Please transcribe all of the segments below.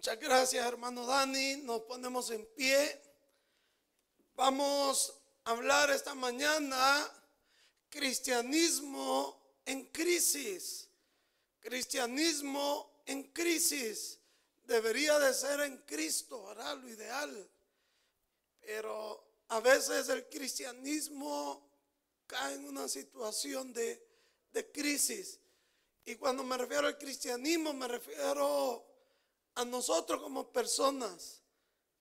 Muchas gracias, hermano Dani. Nos ponemos en pie. Vamos a hablar esta mañana cristianismo en crisis. Cristianismo en crisis. Debería de ser en Cristo, ¿verdad? Lo ideal. Pero a veces el cristianismo cae en una situación de, de crisis. Y cuando me refiero al cristianismo, me refiero a nosotros como personas,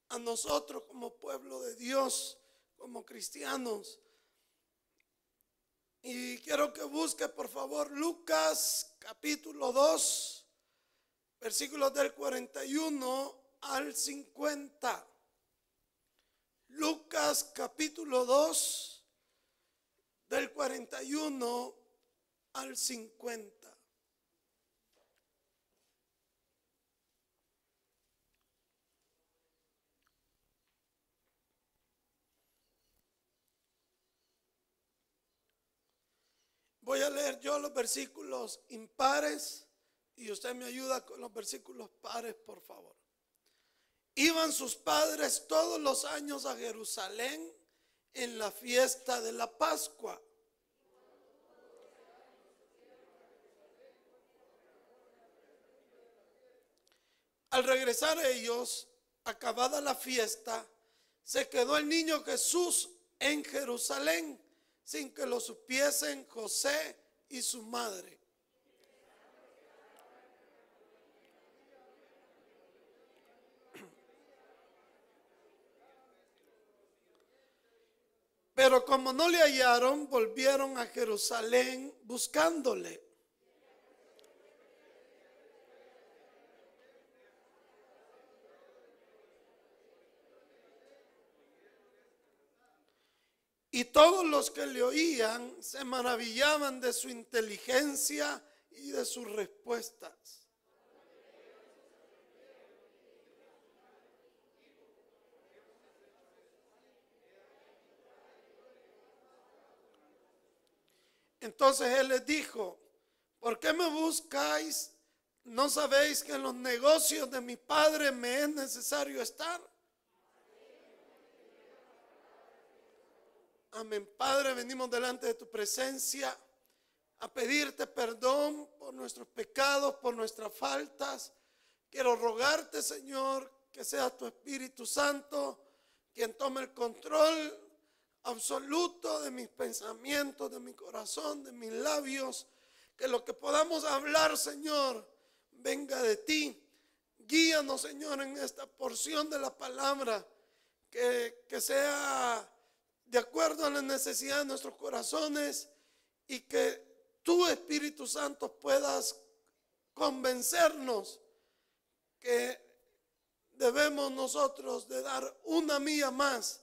a nosotros como pueblo de Dios, como cristianos. Y quiero que busque por favor Lucas capítulo 2, versículos del 41 al 50. Lucas capítulo 2, del 41 al 50. Voy a leer yo los versículos impares y usted me ayuda con los versículos pares, por favor. Iban sus padres todos los años a Jerusalén en la fiesta de la Pascua. Al regresar ellos, acabada la fiesta, se quedó el niño Jesús en Jerusalén sin que lo supiesen José y su madre. Pero como no le hallaron, volvieron a Jerusalén buscándole. Y todos los que le oían se maravillaban de su inteligencia y de sus respuestas. Entonces él les dijo, ¿por qué me buscáis? ¿No sabéis que en los negocios de mi padre me es necesario estar? Amén. Padre, venimos delante de tu presencia a pedirte perdón por nuestros pecados, por nuestras faltas. Quiero rogarte, Señor, que sea tu Espíritu Santo quien tome el control absoluto de mis pensamientos, de mi corazón, de mis labios. Que lo que podamos hablar, Señor, venga de ti. Guíanos, Señor, en esta porción de la palabra. Que, que sea de acuerdo a la necesidad de nuestros corazones y que tu Espíritu Santo puedas convencernos que debemos nosotros de dar una mía más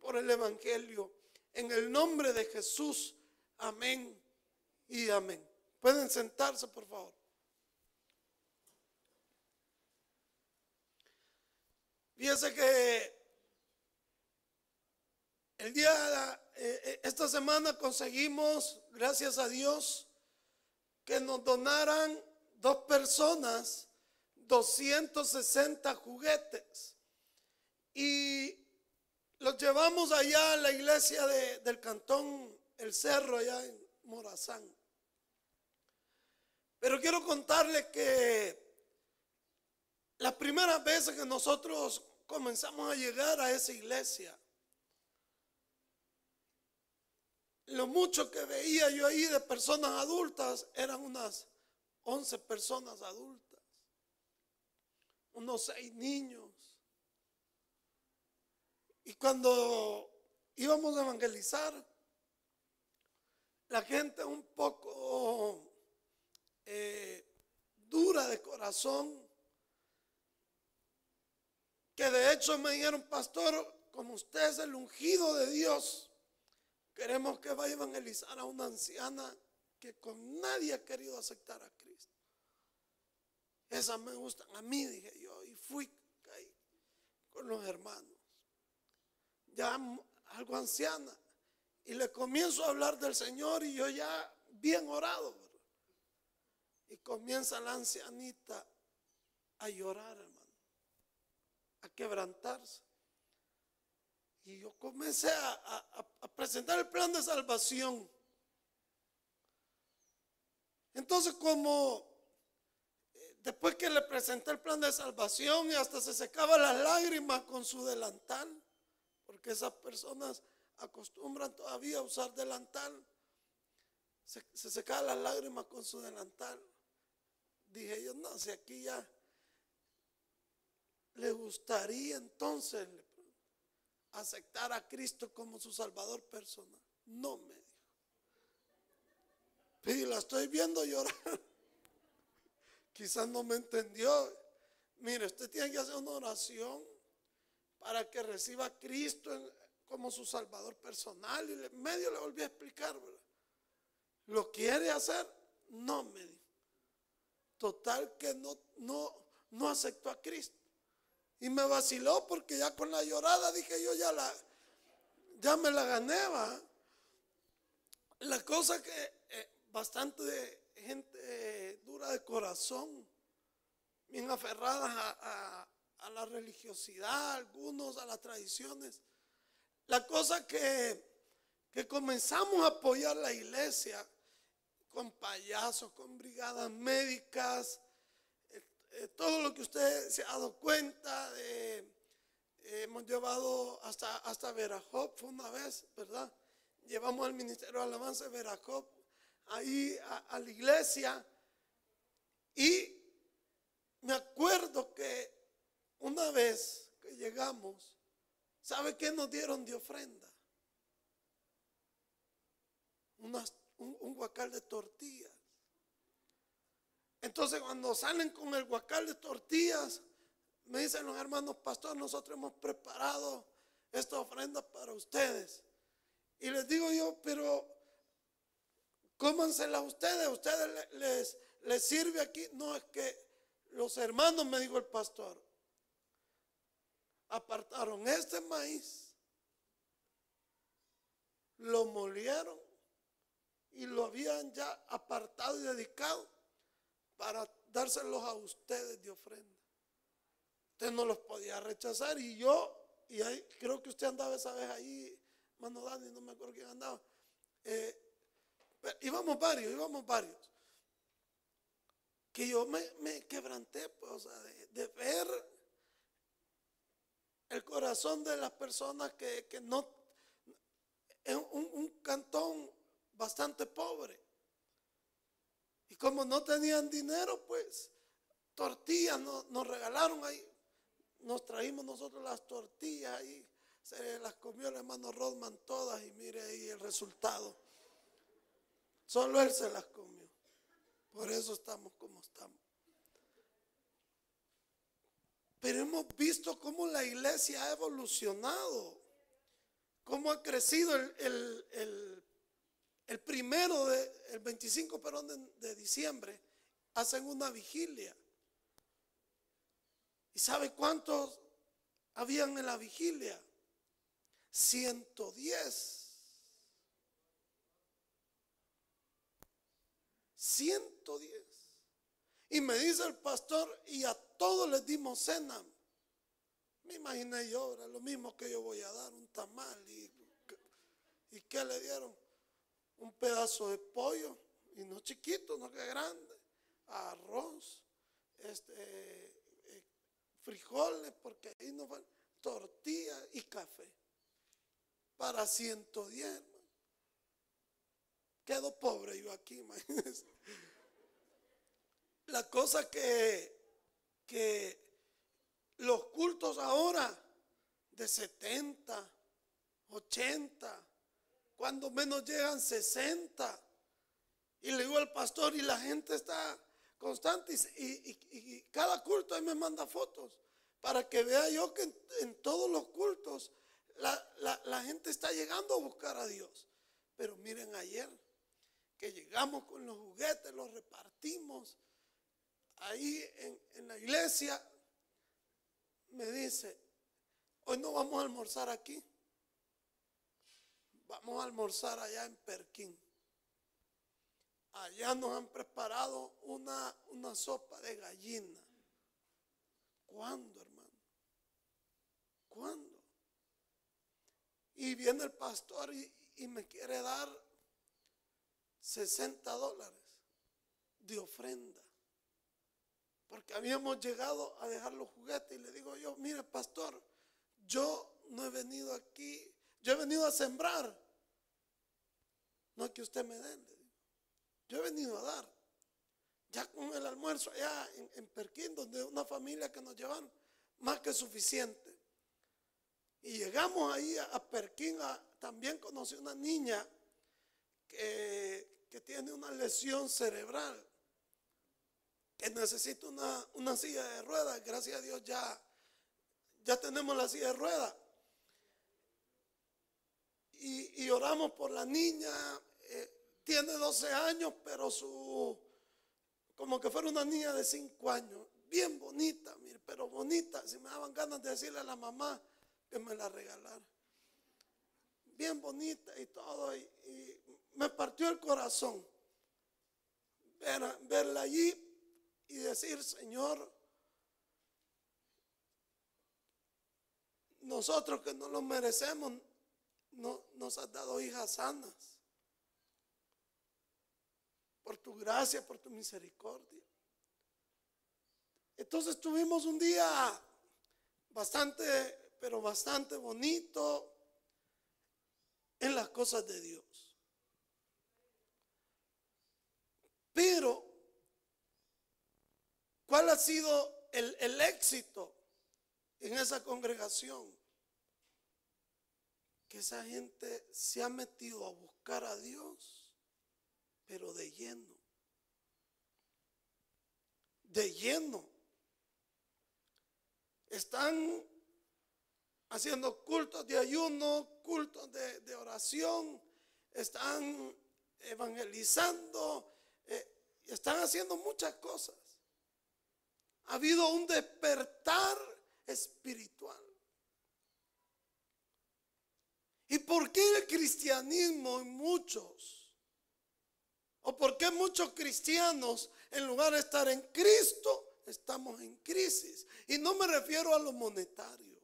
por el Evangelio. En el nombre de Jesús, amén y amén. Pueden sentarse, por favor. Fíjense que el día, eh, eh, esta semana conseguimos, gracias a Dios, que nos donaran dos personas 260 juguetes. Y los llevamos allá a la iglesia del cantón El Cerro, allá en Morazán. Pero quiero contarle que las primeras veces que nosotros comenzamos a llegar a esa iglesia, lo mucho que veía yo ahí de personas adultas eran unas 11 personas adultas, unos seis niños. Y cuando íbamos a evangelizar, la gente un poco eh, dura de corazón, que de hecho me dijeron, pastor, como usted es el ungido de Dios, Queremos que vaya a evangelizar a una anciana que con nadie ha querido aceptar a Cristo. Esas me gustan a mí, dije yo, y fui con los hermanos. Ya algo anciana. Y le comienzo a hablar del Señor y yo ya bien orado. Y comienza la ancianita a llorar, hermano. quebrantarse. Y yo comencé a, presentar el plan de salvación. Entonces como eh, después que le presenté el plan de salvación y hasta se secaba las lágrimas con su delantal, porque esas personas acostumbran todavía a usar delantal, se, se secaba las lágrimas con su delantal. Dije yo, no, si aquí ya le gustaría entonces aceptar a Cristo como su Salvador personal. No me dijo. Y la estoy viendo llorar. Quizás no me entendió. Mire, usted tiene que hacer una oración para que reciba a Cristo como su Salvador personal. Y medio le volví a explicar, ¿Lo quiere hacer? No me dijo. Total que no, no, no aceptó a Cristo. Y me vaciló porque ya con la llorada dije yo ya la, ya me la gané, ¿va? La cosa que eh, bastante gente dura de corazón, bien aferradas a, la religiosidad, algunos a las tradiciones. La cosa que, que comenzamos a apoyar la iglesia con payasos, con brigadas médicas, eh, todo lo que usted se ha dado cuenta, de, hemos llevado hasta, hasta Veracop, una vez, ¿verdad? Llevamos al Ministerio de Alabanza de Veracop ahí a, la iglesia y me acuerdo que una vez que llegamos, ¿sabe qué nos dieron de ofrenda? un, un guacal de tortillas. Entonces cuando salen con el guacal de tortillas, me dicen los hermanos pastores, nosotros hemos preparado esta ofrenda para ustedes. Y les digo yo, pero cómansela ustedes, ustedes les, les sirve aquí. No es que los hermanos, me dijo el pastor, apartaron este maíz, lo molieron y lo habían ya apartado y dedicado para dárselos a ustedes de ofrenda. Usted no los podía rechazar y yo, y ahí, creo que usted andaba esa vez ahí, mano Dani, no me acuerdo quién andaba. Eh, íbamos varios, íbamos varios. Que yo me, quebranté, pues, de, ver el corazón de las personas que, no, es un, un cantón bastante pobre. Y como no tenían dinero, pues tortillas nos, regalaron ahí. Nos traímos nosotros las tortillas ahí. Se las comió el hermano Rodman todas y mire ahí el resultado. Solo él se las comió. Por eso estamos como estamos. Pero hemos visto cómo la iglesia ha evolucionado, cómo ha crecido el primero, de, el 25 perdón, de, diciembre, hacen una vigilia. ¿Y sabe cuántos habían en la vigilia? 110. 110. Y me dice el pastor, y a todos les dimos cena. Me imaginé yo, era lo mismo que yo voy a dar, un tamal. ¿Y, y qué le dieron? Un pedazo de pollo, y no chiquito, no que grande, arroz, este, eh, frijoles, porque ahí no van, tortilla y café. Para 110, Quedo pobre yo aquí, imagínense. La cosa que, que los cultos ahora de 70, 80, cuando menos llegan 60. Y le digo al pastor y la gente está constante y, cada culto ahí me manda fotos para que vea yo que en, todos los cultos la, la, gente está llegando a buscar a Dios. Pero miren ayer que llegamos con los juguetes, los repartimos ahí en, en la iglesia, me dice, hoy no vamos a almorzar aquí. Vamos a almorzar allá en Perquín. Allá nos han preparado una, una sopa de gallina. ¿Cuándo, hermano? y viene el pastor y, y me quiere dar 60 dólares de ofrenda. Porque habíamos llegado a dejar los juguetes y le digo yo, mire pastor, yo no he venido aquí, yo he venido a sembrar. No que usted me dé, yo he venido a dar. Ya con el almuerzo allá en, en Perquín, donde una familia que nos llevan más que suficiente. Y llegamos ahí a, Perquín, también conocí una niña que, que tiene una lesión cerebral que necesita una, una silla de ruedas. Gracias a Dios ya, ya tenemos la silla de ruedas. Y, oramos por la niña. Eh, tiene 12 años, pero su, como que fuera una niña de 5 años. Bien bonita, mire, pero bonita. Si me daban ganas de decirle a la mamá que me la regalara. Bien bonita y todo. Y, me partió el corazón verla allí y decir, Señor, nosotros que no lo merecemos, no, nos has dado hijas sanas. Por tu gracia, por tu misericordia. Entonces tuvimos un día bastante, pero bastante bonito en las cosas de Dios. Pero ¿Cuál ha sido el, éxito en esa congregación? Que esa gente se ha metido a buscar a Dios, pero de lleno. De lleno. Están haciendo cultos de ayuno, cultos de, oración, están evangelizando, eh, están haciendo muchas cosas. Ha habido un despertar espiritual. ¿Y por qué el cristianismo en muchos? ¿O por qué muchos cristianos, en lugar de estar en Cristo, estamos en crisis? Y no me refiero a lo monetario,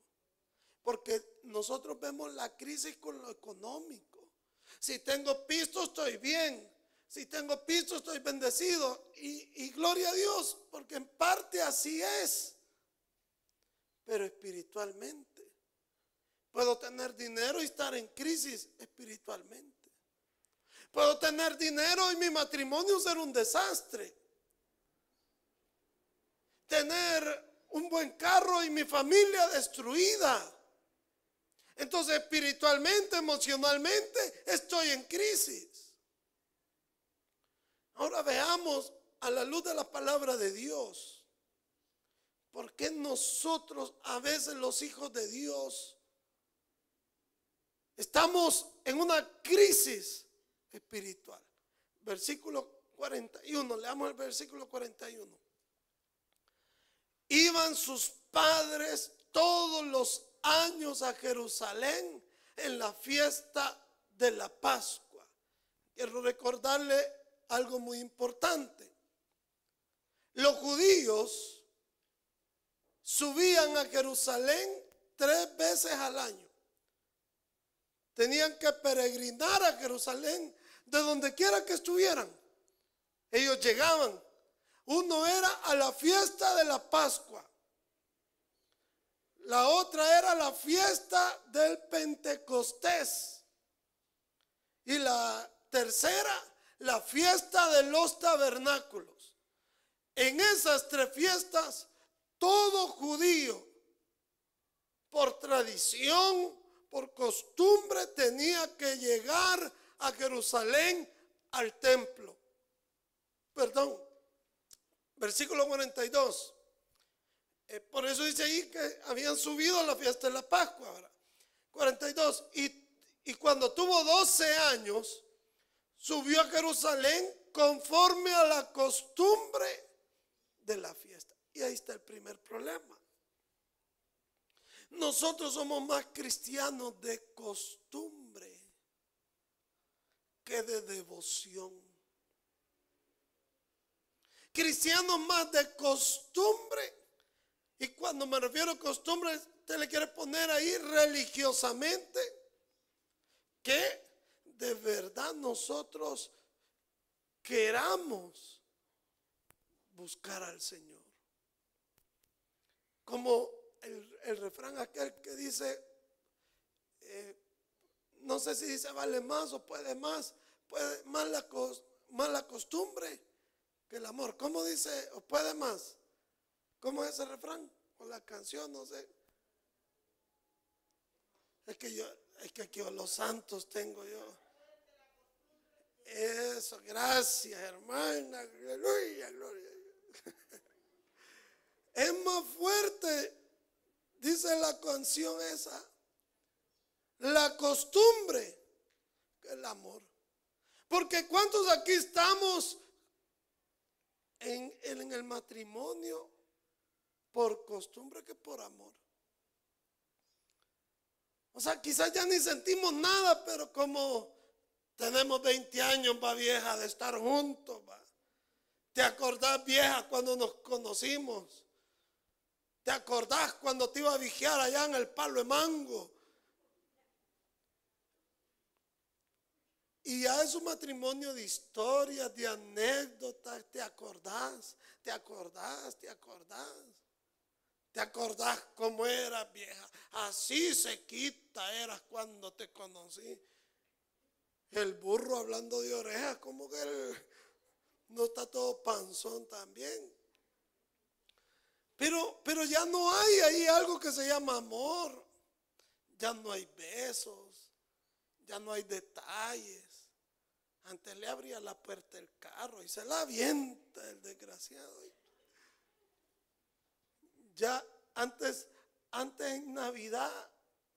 porque nosotros vemos la crisis con lo económico. Si tengo pisto, estoy bien. Si tengo piso, estoy bendecido. Y, gloria a Dios, porque en parte así es. Pero espiritualmente. Puedo tener dinero y estar en crisis espiritualmente. Puedo tener dinero y mi matrimonio ser un desastre. Tener un buen carro y mi familia destruida. Entonces espiritualmente, emocionalmente, estoy en crisis. Ahora veamos a la luz de la palabra de Dios. ¿Por qué nosotros, a veces los hijos de Dios, estamos en una crisis espiritual? Versículo 41, leamos el versículo 41. Iban sus padres todos los años a Jerusalén en la fiesta de la Pascua. Quiero recordarle algo muy importante. Los judíos subían a Jerusalén tres veces al año. Tenían que peregrinar a Jerusalén de donde quiera que estuvieran. Ellos llegaban. Uno era a la fiesta de la Pascua. La otra era la fiesta del Pentecostés. Y la tercera la fiesta de los tabernáculos. En esas tres fiestas, todo judío, por tradición, por costumbre, tenía que llegar a Jerusalén al templo. Perdón, versículo 42. Eh, por eso dice ahí que habían subido a la fiesta de la Pascua. Ahora. 42. Y, y cuando tuvo 12 años, subió a Jerusalén conforme a la costumbre de la fiesta. Y ahí está el primer problema. Nosotros somos más cristianos de costumbre que de devoción. Cristianos más de costumbre. Y cuando me refiero a costumbre, usted le quiere poner ahí religiosamente que de verdad nosotros queramos buscar al Señor. Como el, refrán aquel que dice, eh, no sé si dice vale más o puede más, puede más la, más la costumbre que el amor. ¿Cómo dice o puede más? ¿Cómo es ese refrán? O la canción, no sé. Es que yo, es que aquí los santos tengo yo. Eso, gracias, hermana. Aleluya, gloria. Es más fuerte, dice la canción esa, la costumbre que el amor. Porque ¿cuántos aquí estamos en, en el matrimonio por costumbre que por amor? O sea, quizás ya ni sentimos nada, pero como tenemos 20 años, va vieja, de estar juntos, va. ¿Te acordás, vieja, cuando nos conocimos? ¿Te acordás cuando te iba a vigiar allá en el palo de mango? Y ya es un matrimonio de historias, de anécdotas, ¿te acordás? ¿Te acordás? ¿Te acordás? ¿Te acordás cómo eras vieja? Así se quita eras cuando te conocí. El burro hablando de orejas, como que él no está todo panzón también. Pero, pero ya no hay ahí algo que se llama amor. Ya no hay besos. Ya no hay detalles. Antes le abría la puerta del carro y se la avienta el desgraciado. Ya antes, antes en Navidad,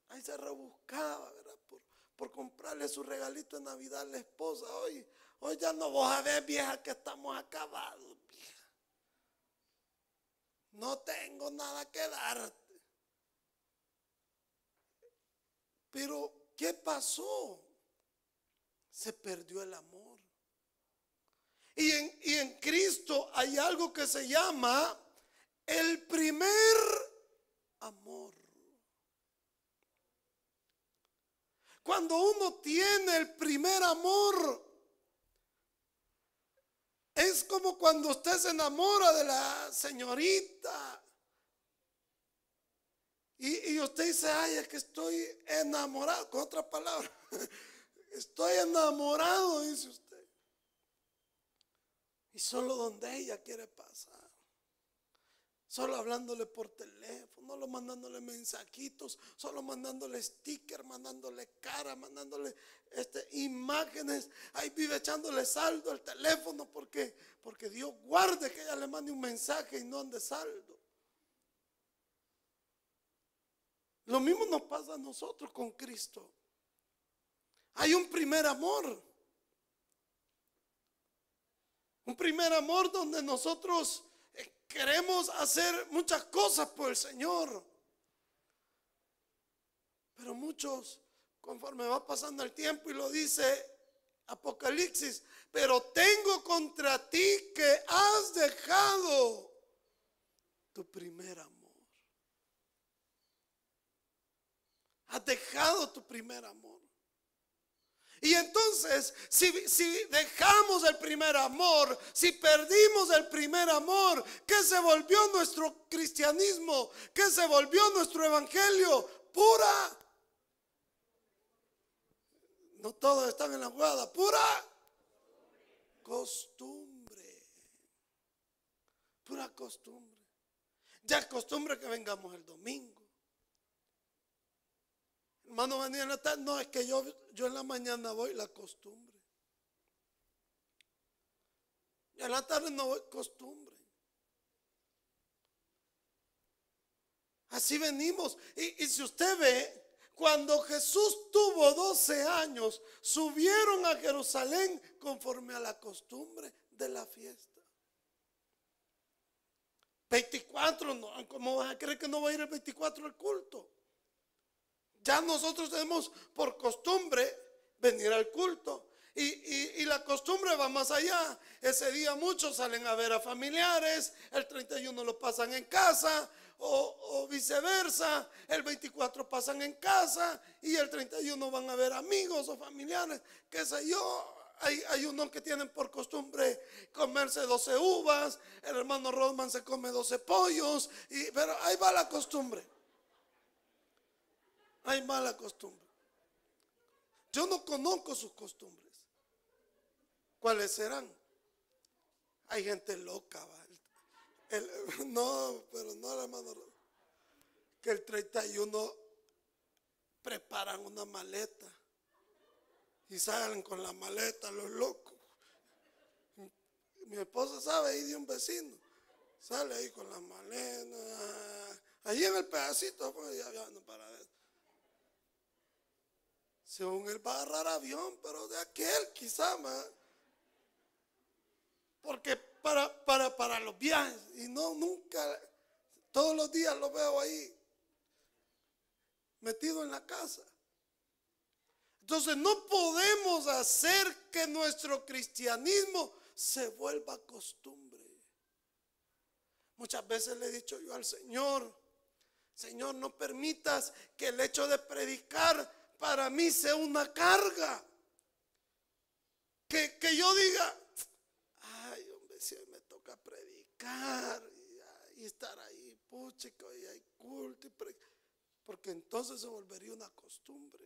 ahí se rebuscaba. Por, por comprarle su regalito de Navidad a la esposa. Hoy, hoy ya no vos a ver, vieja, que estamos acabados. No tengo nada que darte. Pero, ¿qué pasó? Se perdió el amor. Y en, y en Cristo hay algo que se llama el primer amor. Cuando uno tiene el primer amor, es como cuando usted se enamora de la señorita. Y, usted dice, ay, es que estoy enamorado. Con otra palabra, estoy enamorado, dice usted. Y solo donde ella quiere pasar solo hablándole por teléfono, solo mandándole mensajitos, solo mandándole sticker, mandándole cara, mandándole este, imágenes. Ahí vive echándole saldo al teléfono porque, porque Dios guarde que ella le mande un mensaje y no ande saldo. Lo mismo nos pasa a nosotros con Cristo. Hay un primer amor. Un primer amor donde nosotros Queremos hacer muchas cosas por el Señor. Pero muchos, conforme va pasando el tiempo y lo dice Apocalipsis, pero tengo contra ti que has dejado tu primer amor. Has dejado tu primer amor. Y entonces, si, dejamos el primer amor, si perdimos el primer amor, ¿qué se volvió nuestro cristianismo? ¿Qué se volvió nuestro evangelio? Pura. No todos están en la jugada. Pura costumbre. Pura costumbre. Ya es costumbre que vengamos el domingo. Hermano, venía en la tarde. No, es que yo, yo en la mañana voy, la costumbre. Y en la tarde no voy, costumbre. Así venimos. Y, y si usted ve, cuando Jesús tuvo 12 años, subieron a Jerusalén conforme a la costumbre de la fiesta. 24, no, ¿cómo vas a creer que no va a ir el 24 al culto? Ya nosotros tenemos por costumbre venir al culto. Y, la costumbre va más allá. Ese día muchos salen a ver a familiares, el 31 lo pasan en casa, o, o viceversa, el 24 pasan en casa y el 31 van a ver amigos o familiares, qué sé yo. Hay, hay, unos que tienen por costumbre comerse 12 uvas, el hermano Rodman se come 12 pollos, y, pero ahí va la costumbre. Hay mala costumbre. Yo no conozco sus costumbres. ¿Cuáles serán? Hay gente loca, ¿va? no, pero no, hermano. Que el 31 preparan una maleta y salen con la maleta los locos. Mi esposa sabe ahí de un vecino. Sale ahí con la maleta. Ahí en el pedacito, pues ya, ya no para eso. Según él va a agarrar avión, pero de aquel quizá más. Porque para, para, para los viajes, y no nunca, todos los días lo veo ahí, metido en la casa. Entonces no podemos hacer que nuestro cristianismo se vuelva costumbre. Muchas veces le he dicho yo al Señor, Señor, no permitas que el hecho de predicar para mí sea una carga. Que, yo diga, ay, hombre, si me toca predicar y, estar ahí, puchico, y hay culto, porque entonces se volvería una costumbre.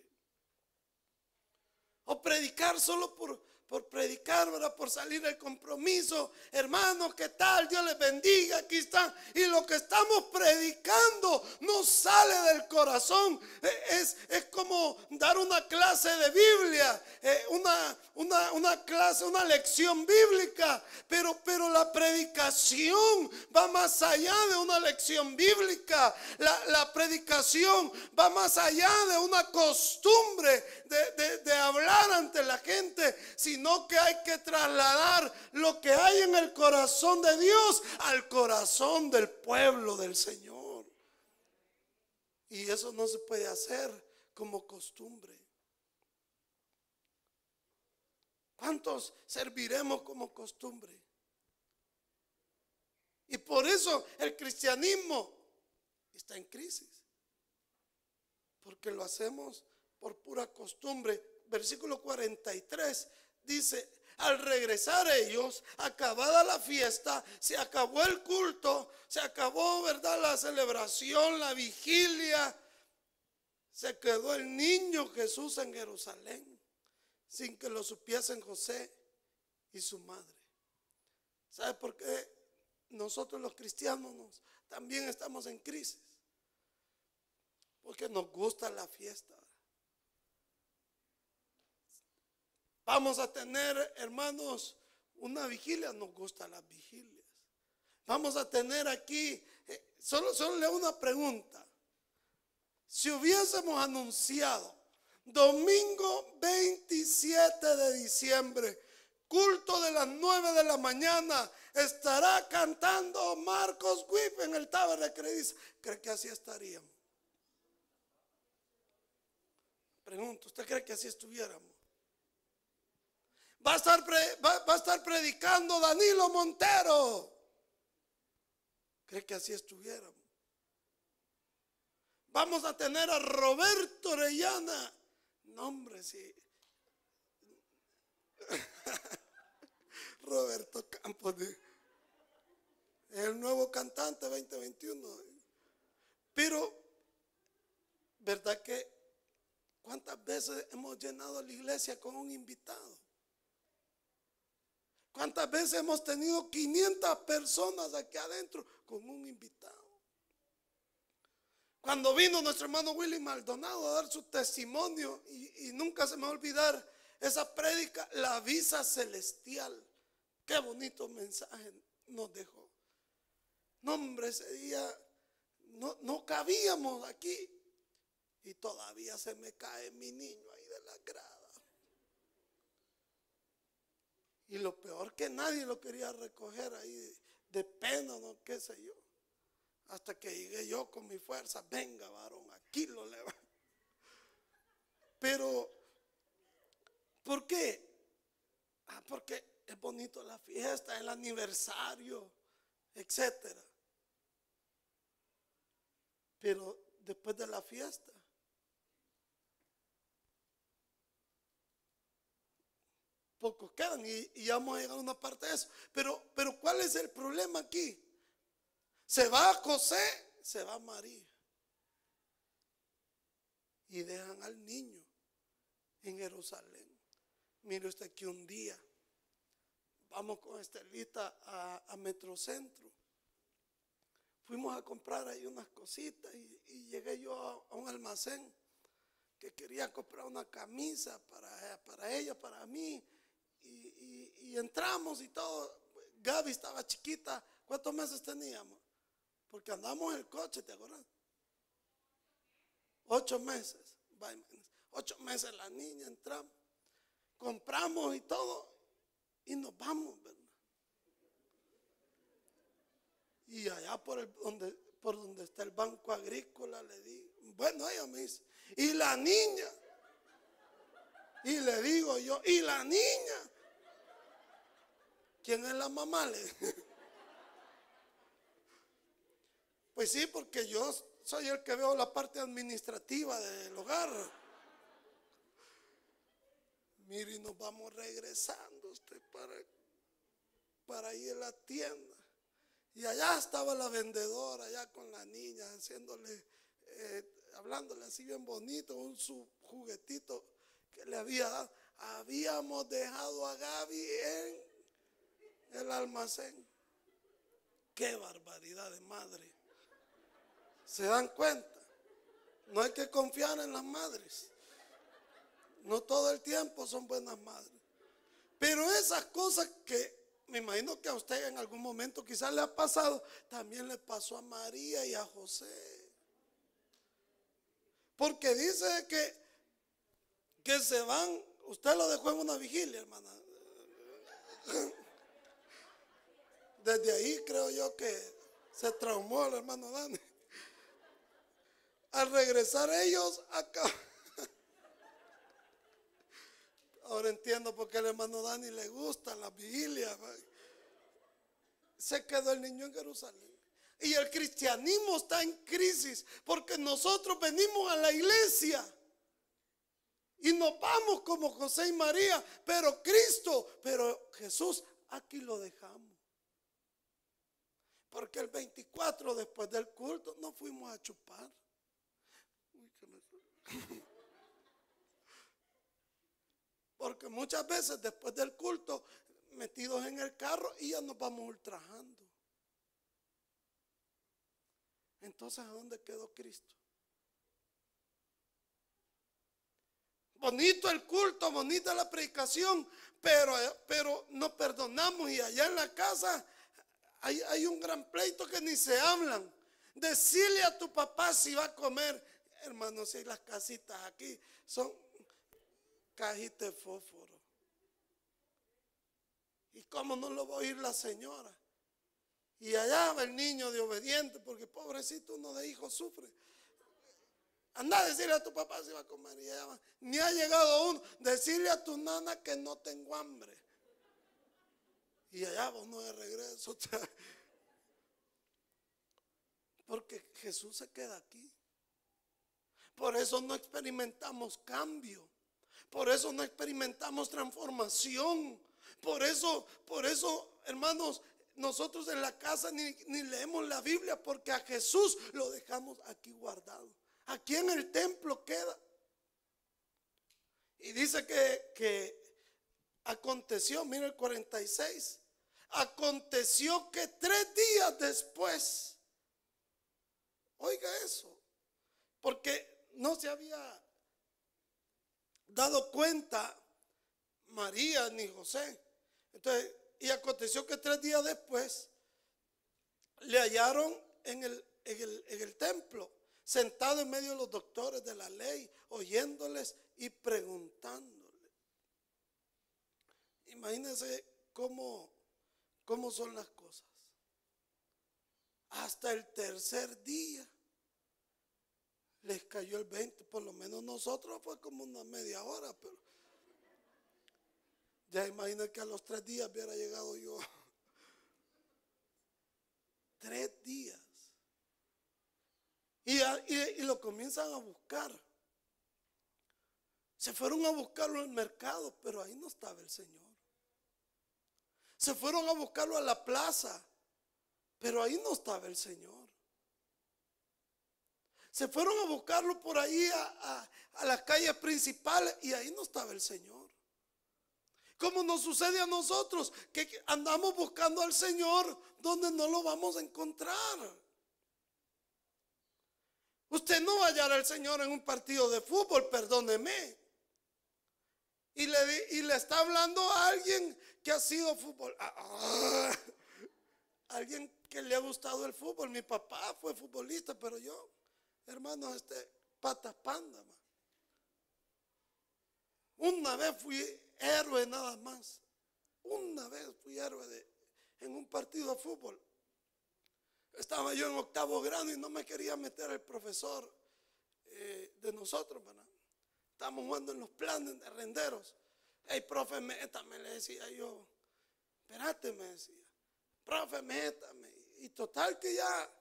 O predicar solo por, por predicar, ¿verdad? Por salir del compromiso. Hermanos, ¿qué tal? Dios les bendiga. Aquí están. Y lo que estamos predicando no sale del corazón. Eh, es, es como dar una clase de Biblia, eh, una, una, una, clase, una lección bíblica. Pero, pero la predicación va más allá de una lección bíblica. La, la predicación va más allá de una costumbre de, de, de hablar ante la gente. Si sino que hay que trasladar lo que hay en el corazón de Dios al corazón del pueblo del Señor. Y eso no se puede hacer como costumbre. ¿Cuántos serviremos como costumbre? Y por eso el cristianismo está en crisis. Porque lo hacemos por pura costumbre. Versículo 43 dice, al regresar ellos, acabada la fiesta, se acabó el culto, se acabó, ¿verdad? La celebración, la vigilia. Se quedó el niño Jesús en Jerusalén, sin que lo supiesen José y su madre. ¿Sabe por qué nosotros los cristianos también estamos en crisis? Porque nos gusta la fiesta. Vamos a tener, hermanos, una vigilia. Nos gustan las vigilias. Vamos a tener aquí, eh, solo, solo le una pregunta. Si hubiésemos anunciado domingo 27 de diciembre, culto de las 9 de la mañana, estará cantando Marcos Whip en el Taber de. ¿Cree que así estaríamos? Pregunto, ¿usted cree que así estuviéramos? Va a estar, va, a estar predicando Danilo Montero. ¿Cree que así estuviéramos? Vamos a tener a Roberto Orellana. No, hombre, sí. Roberto Campos, el nuevo cantante 2021. Pero, ¿verdad que cuántas veces hemos llenado la iglesia con un invitado? ¿Cuántas veces hemos tenido 500 personas aquí adentro con un invitado? Cuando vino nuestro hermano Willy Maldonado a dar su testimonio, y, nunca se me va a olvidar esa prédica, la visa celestial. Qué bonito mensaje nos dejó. No, hombre, ese día no, no cabíamos aquí. Y todavía se me cae mi niño ahí de la grada. Y lo peor que nadie lo quería recoger ahí de pena, no qué sé yo. Hasta que llegué yo con mi fuerza, venga varón, aquí lo levanto. Pero, ¿por qué? Ah, porque es bonito la fiesta, el aniversario, etcétera. Pero después de la fiesta, pocos quedan y, y vamos a llegar a una parte de eso. Pero, pero ¿cuál es el problema aquí? Se va José, se va María. Y dejan al niño en Jerusalén. Mire usted que un día vamos con Estelita a, Metrocentro. Fuimos a comprar ahí unas cositas y, y llegué yo a, a, un almacén que quería comprar una camisa para, para ella, para mí. Y, entramos y todo. Gaby estaba chiquita. ¿Cuántos meses teníamos? Porque andamos en el coche, ¿te acuerdas? Ocho meses. Ocho meses la niña entramos. Compramos y todo. Y nos vamos, ¿verdad? Y allá por, el, donde, por donde está el banco agrícola le di. Bueno, ella me dice. Y la niña. Y le digo yo, y la niña. ¿Quién es la mamá? Pues sí, porque yo soy el que veo la parte administrativa del hogar. Mire, y nos vamos regresando usted para, para ir a la tienda. Y allá estaba la vendedora, allá con la niña, haciéndole, eh, hablándole así bien bonito, un su juguetito que le había dado. Habíamos dejado a Gaby en el almacén. Qué barbaridad de madre. ¿Se dan cuenta? No hay que confiar en las madres. No todo el tiempo son buenas madres. Pero esas cosas que me imagino que a usted en algún momento quizás le ha pasado, también le pasó a María y a José. Porque dice que, que se van, usted lo dejó en una vigilia, hermana. Desde ahí creo yo que se traumó el hermano Dani. Al regresar ellos acá. Ahora entiendo por qué el hermano Dani le gusta la vigilia. Se quedó el niño en Jerusalén. Y el cristianismo está en crisis porque nosotros venimos a la iglesia y nos vamos como José y María, pero Cristo, pero Jesús, aquí lo dejamos. Porque el 24 después del culto no fuimos a chupar. Porque muchas veces después del culto, metidos en el carro y ya nos vamos ultrajando. Entonces, ¿a dónde quedó Cristo? Bonito el culto, bonita la predicación, pero, pero no perdonamos y allá en la casa hay, hay un gran pleito que ni se hablan. Decirle a tu papá si va a comer hermanos, si las casitas aquí son cajitas de fósforo. ¿Y cómo no lo va a oír la señora? Y allá va el niño de obediente, porque pobrecito uno de hijos sufre. Anda a decirle a tu papá si va a comer. Y va. Ni ha llegado uno. Decirle a tu nana que no tengo hambre. Y allá va uno de regreso. Porque Jesús se queda aquí. Por eso no experimentamos cambio. Por eso no experimentamos transformación. Por eso, por eso, hermanos, nosotros en la casa ni, leemos la Biblia porque a Jesús lo dejamos aquí guardado. Aquí en el templo queda. Y dice que, que aconteció, mira el 46, aconteció que tres días después, oiga eso, porque no se había dado cuenta María ni José. Entonces, y aconteció que tres días después le hallaron en el, en el, templo, sentado en medio de los doctores de la ley, oyéndoles y preguntándole. Imagínense cómo, cómo son las cosas. Hasta el tercer día les cayó el 20, por lo menos nosotros fue como una media hora, pero ya imagino que a los tres días hubiera llegado yo. Tres días. Y, y, lo comienzan a buscar. Se fueron a buscarlo en el mercado, pero ahí no estaba el Señor. Se fueron a buscarlo a la plaza, pero ahí no estaba el Señor. Se fueron a buscarlo por ahí a, las calles principales y ahí no estaba el Señor. Como nos sucede a nosotros, que andamos buscando al Señor donde no lo vamos a encontrar. Usted no va a hallar al Señor en un partido de fútbol, perdóneme. Y le, y le está hablando a alguien que ha sido fútbol. Ah, ah, alguien que le ha gustado el fútbol. Mi papá fue futbolista, pero yo, hermano, este, patas panda. Una vez fui héroe nada más. Una vez fui héroe de, en un partido de fútbol. Estaba yo en octavo grado y no me quería meter el profesor eh, de nosotros, ¿verdad? Estamos jugando en los planes de renderos. Hey, profe, métame, le decía yo. Espérate, me decía. Profe, métame. Y total que ya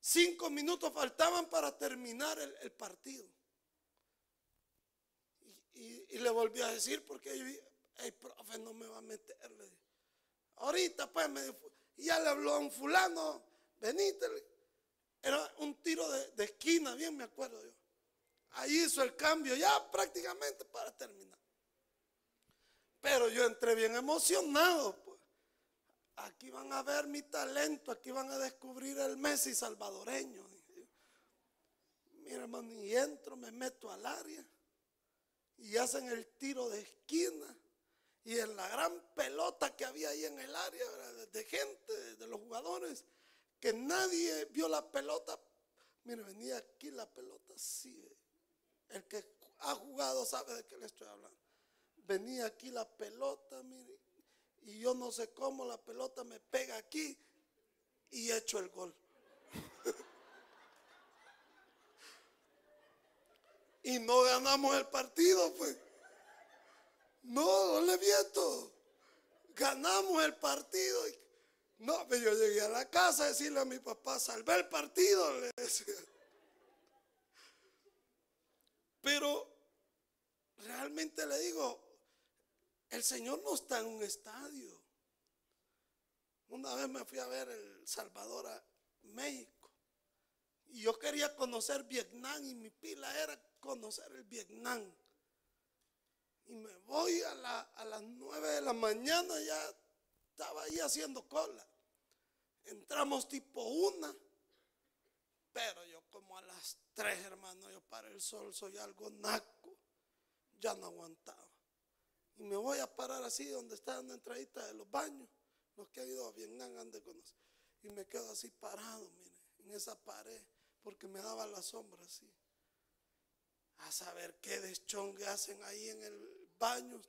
cinco minutos faltaban para terminar el, partido. Y, le volví a decir porque, hey, profe, no me va a meterle. Ahorita, pues, me dijo, y ya le habló a un fulano, venite. Era un tiro de, esquina, bien me acuerdo yo. Ahí hizo el cambio ya prácticamente para terminar. Pero yo entré bien emocionado. Pues. Aquí van a ver mi talento, aquí van a descubrir el Messi salvadoreño. Mira, hermano, y entro, me meto al área y hacen el tiro de esquina y en la gran pelota que había ahí en el área de gente, de los jugadores, que nadie vio la pelota. Mire, venía aquí la pelota así. El que ha jugado sabe de qué le estoy hablando. Venía aquí la pelota, mire, y yo no sé cómo la pelota me pega aquí y echo el gol. y no ganamos el partido, pues. No, no le viento. Ganamos el partido. No, pero yo llegué a la casa a decirle a mi papá, salvé el partido, le decía. Pero realmente le digo, el Señor no está en un estadio. Una vez me fui a ver El Salvador a México. Y yo quería conocer Vietnam y mi pila era conocer el Vietnam. Y me voy a, las 9 de la mañana, ya estaba ahí haciendo cola. Entramos tipo una, pero yo como a las 3, hermano, yo para el sol soy algo naco, ya no aguantaba. Y me voy a parar así donde está la entradita de los baños. Los que han ido a Vietnam han de conocer. Y me quedo así parado, mire, en esa pared, porque me daba la sombra así. A saber qué deschongue hacen ahí en el baños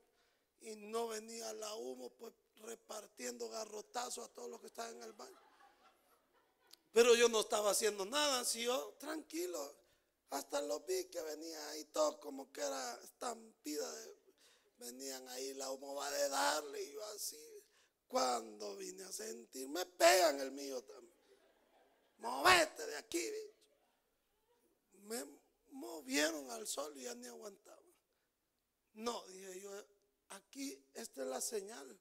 y no venía la humo, pues repartiendo garrotazos a todos los que estaban en el baño. Pero yo no estaba haciendo nada, si yo tranquilo, hasta lo vi que venía ahí todo como que era estampida, venían ahí, la humo va de darle y yo así. Cuando vine a sentir, me pegan el mío también. Movete de aquí, Me movieron al sol y ya ni aguantaba. No, dije yo, aquí esta es la señal,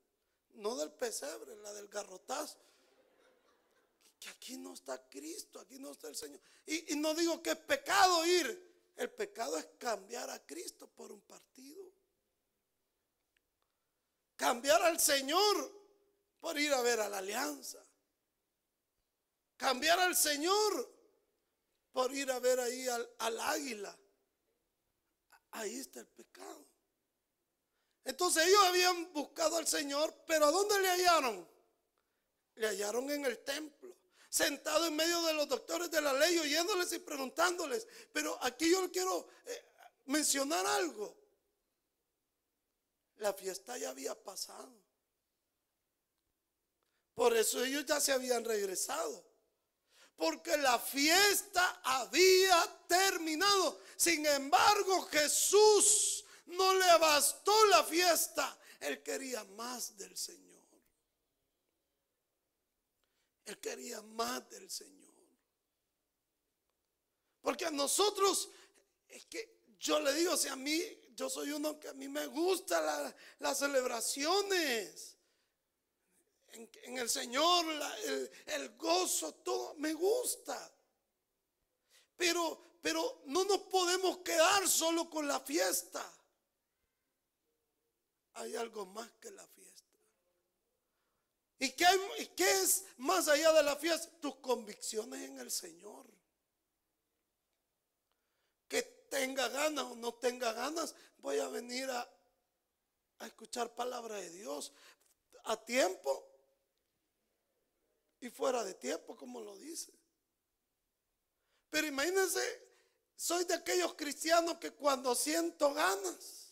no del pesebre, la del garrotazo. Que aquí no está Cristo, aquí no está el Señor. Y, no digo que es pecado ir, el pecado es cambiar a Cristo por un partido. Cambiar al Señor por ir a ver a la alianza. Cambiar al Señor por ir a ver ahí al águila. Ahí está el pecado. Entonces ellos habían buscado al Señor, pero ¿a dónde le hallaron? Le hallaron en el templo, sentado en medio de los doctores de la ley, oyéndoles y preguntándoles. Pero aquí yo quiero eh, mencionar algo. La fiesta ya había pasado. Por eso ellos ya se habían regresado. Porque la fiesta había terminado. Sin embargo, Jesús no le bastó la fiesta. Él quería más del Señor. Él quería más del Señor. Porque a nosotros, es que yo le digo, si a mí, yo soy uno que a mí me gusta las celebraciones. En, el Señor, el, gozo, todo me gusta. Pero, pero no nos podemos quedar solo con la fiesta. Hay algo más que la fiesta. ¿Y qué, es más allá de la fiesta? Tus convicciones en el Señor. Que tenga ganas o no tenga ganas, voy a venir a, a escuchar palabra de Dios a tiempo y fuera de tiempo, como lo dice. Pero imagínense, soy de aquellos cristianos que cuando siento ganas,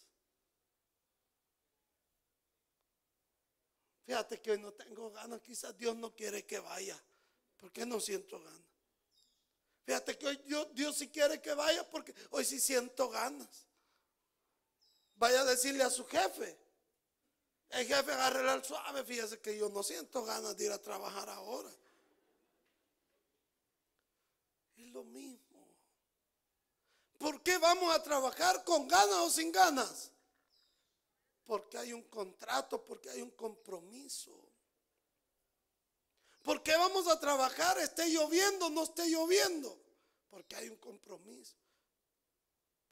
Fíjate que hoy no tengo ganas, quizás Dios no quiere que vaya, porque no siento ganas. Fíjate que hoy Dios, Dios sí quiere que vaya porque hoy sí siento ganas. Vaya a decirle a su jefe. El jefe agarre el suave, fíjese que yo no siento ganas de ir a trabajar ahora. Es lo mismo. ¿Por qué vamos a trabajar con ganas o sin ganas? Porque hay un contrato, porque hay un compromiso. ¿Por qué vamos a trabajar? Esté lloviendo, no esté lloviendo. Porque hay un compromiso.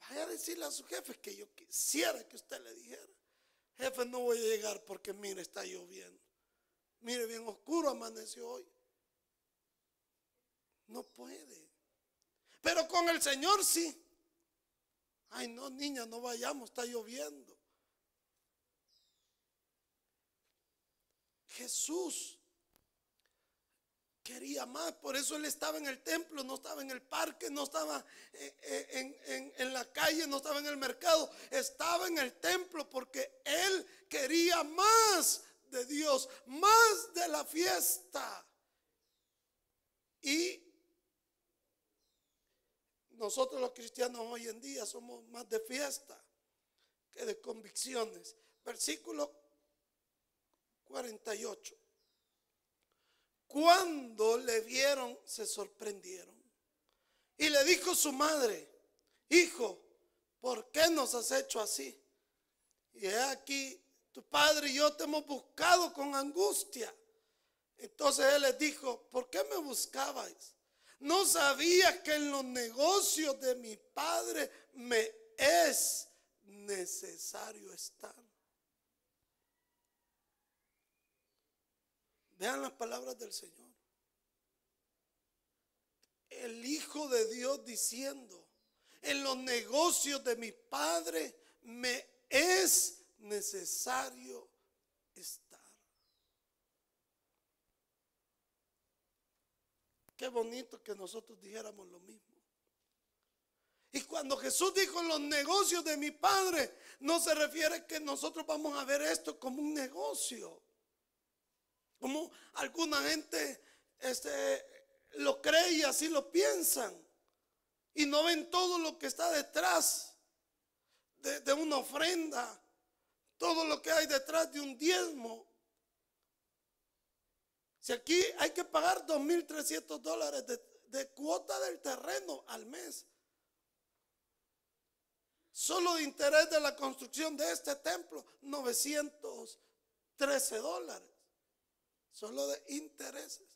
Vaya a decirle a su jefe que yo quisiera que usted le dijera. Jefe, no voy a llegar porque mire, está lloviendo. Mire, bien oscuro amaneció hoy. No puede. Pero con el Señor sí. Ay, no, niña, no vayamos, está lloviendo. Jesús quería más, por eso él estaba en el templo, no estaba en el parque, no estaba eh, eh, en, la calle, no estaba en el mercado, estaba en el templo porque él quería más de Dios, más de la fiesta. Y nosotros los cristianos hoy en día somos más de fiesta que de convicciones. Versículo 48. Cuando le vieron, se sorprendieron. Y le dijo su madre, hijo, ¿por qué nos has hecho así? Y aquí, tu padre y yo te hemos buscado con angustia. Entonces él les dijo, ¿por qué me buscabais? No sabía que en los negocios de mi padre me es necesario estar. Vean las palabras del Señor. El Hijo de Dios diciendo, en los negocios de mi Padre me es necesario estar. Qué bonito que nosotros dijéramos lo mismo. Y cuando Jesús dijo los negocios de mi Padre, no se refiere que nosotros vamos a ver esto como un negocio. Como alguna gente este, lo cree y así lo piensan. Y no ven todo lo que está detrás de, una ofrenda. Todo lo que hay detrás de un diezmo. Si aquí hay que pagar 2.300 dólares de, de cuota del terreno al mes. Solo de interés de la construcción de este templo, 913 dólares solo de intereses,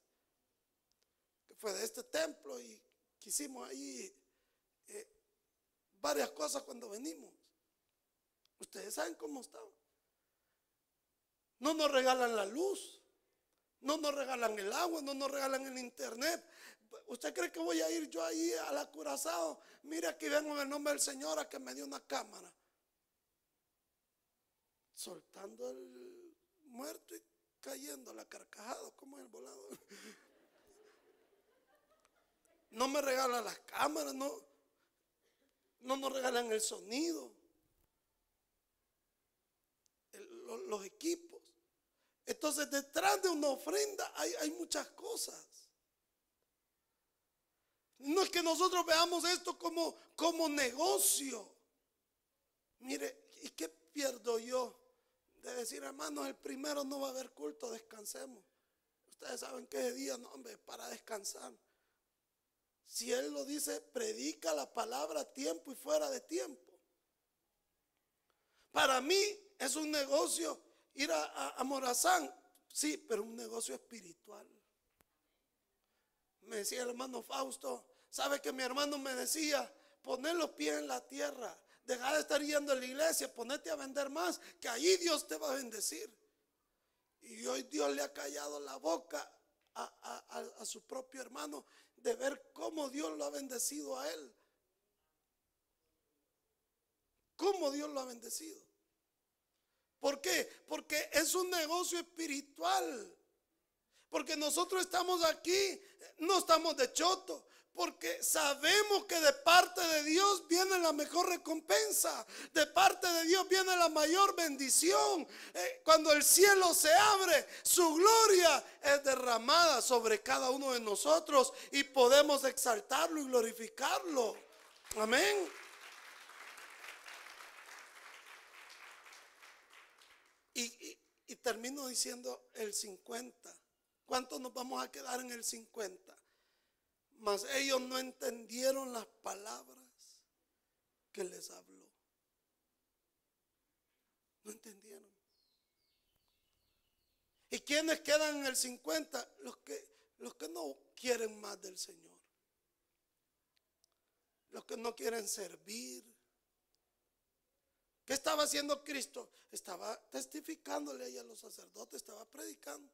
que fue de este templo y que hicimos ahí eh, varias cosas cuando venimos. Ustedes saben cómo estaba. No nos regalan la luz, no nos regalan el agua, no nos regalan el internet. ¿Usted cree que voy a ir yo ahí a la Curazao? Mira aquí vengo en el nombre del Señor a que me dio una cámara. Soltando el muerto y cayendo la carcajada, como el volado. No me regalan las cámaras, no, no nos regalan el sonido, los, equipos. Entonces, detrás de una ofrenda hay, hay muchas cosas. No es que nosotros veamos esto como, como negocio. Mire, ¿y qué pierdo yo? De decir, hermanos, el primero no va a haber culto, descansemos. Ustedes saben que día, no, hombre, para descansar. si Él lo dice, predica la palabra a tiempo y fuera de tiempo. Para mí es un negocio ir a, Morazán, sí, pero un negocio espiritual. Me decía el hermano Fausto, ¿sabe que mi hermano me decía? Poner los pies en la tierra, dejar de estar yendo a la iglesia, ponerte a vender más, que allí Dios te va a bendecir. Y hoy Dios le ha callado la boca a, su propio hermano de ver cómo Dios lo ha bendecido a él. Cómo Dios lo ha bendecido. ¿Por qué? Porque es un negocio espiritual. Porque nosotros estamos aquí, no estamos de choto, porque sabemos que de parte de Dios viene la mejor recompensa. De parte de Dios viene la mayor bendición. Eh, cuando el cielo se abre, su gloria es derramada sobre cada uno de nosotros y podemos exaltarlo y glorificarlo. Amén. Y, y termino diciendo el 50. ¿Cuántos nos vamos a quedar en el 50? Mas ellos no entendieron las palabras que les habló. No entendieron. ¿Y quiénes quedan en el 50? Los que, los que no quieren más del Señor. Los que no quieren servir. ¿Qué estaba haciendo Cristo? Estaba testificándole a los sacerdotes, estaba predicando.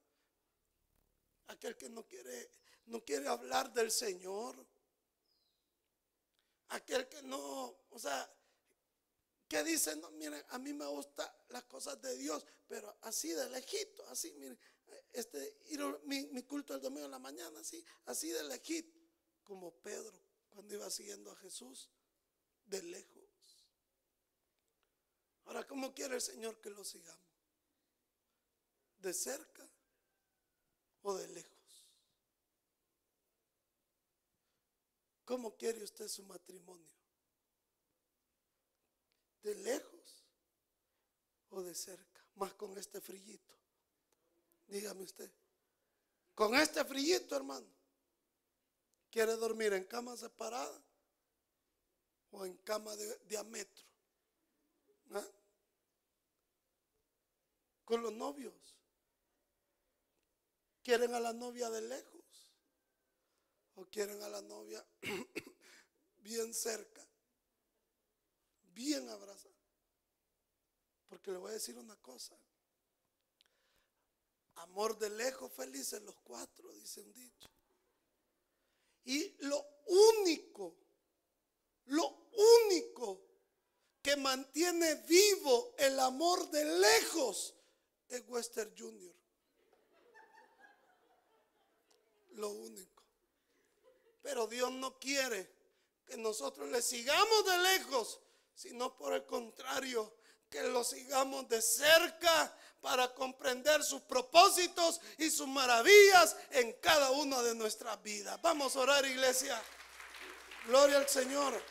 Aquel que no quiere no quiere hablar del Señor. Aquel que no, o sea, que dice, no, miren, a mí me gustan las cosas de Dios, pero así de lejito, así, miren, este, mi, mi, culto el domingo en la mañana, así, así de lejito, como Pedro cuando iba siguiendo a Jesús, de lejos. Ahora, ¿cómo quiere el Señor que lo sigamos? ¿De cerca o de lejos? ¿Cómo quiere usted su matrimonio? ¿De lejos o de cerca? Más con este frillito. Dígame usted. Con este frillito, hermano. ¿Quiere dormir en cama separada o en cama de diámetro? ¿Ah? Con los novios. ¿Quieren a la novia de lejos? O quieren a la novia bien cerca, bien abrazada. Porque le voy a decir una cosa. Amor de lejos, felices los cuatro, dice un dicho. Y lo único, lo único que mantiene vivo el amor de lejos es Western Junior. Lo único. Pero Dios no quiere que nosotros le sigamos de lejos, sino por el contrario, que lo sigamos de cerca para comprender sus propósitos y sus maravillas en cada una de nuestras vidas. Vamos a orar, iglesia. Gloria al Señor.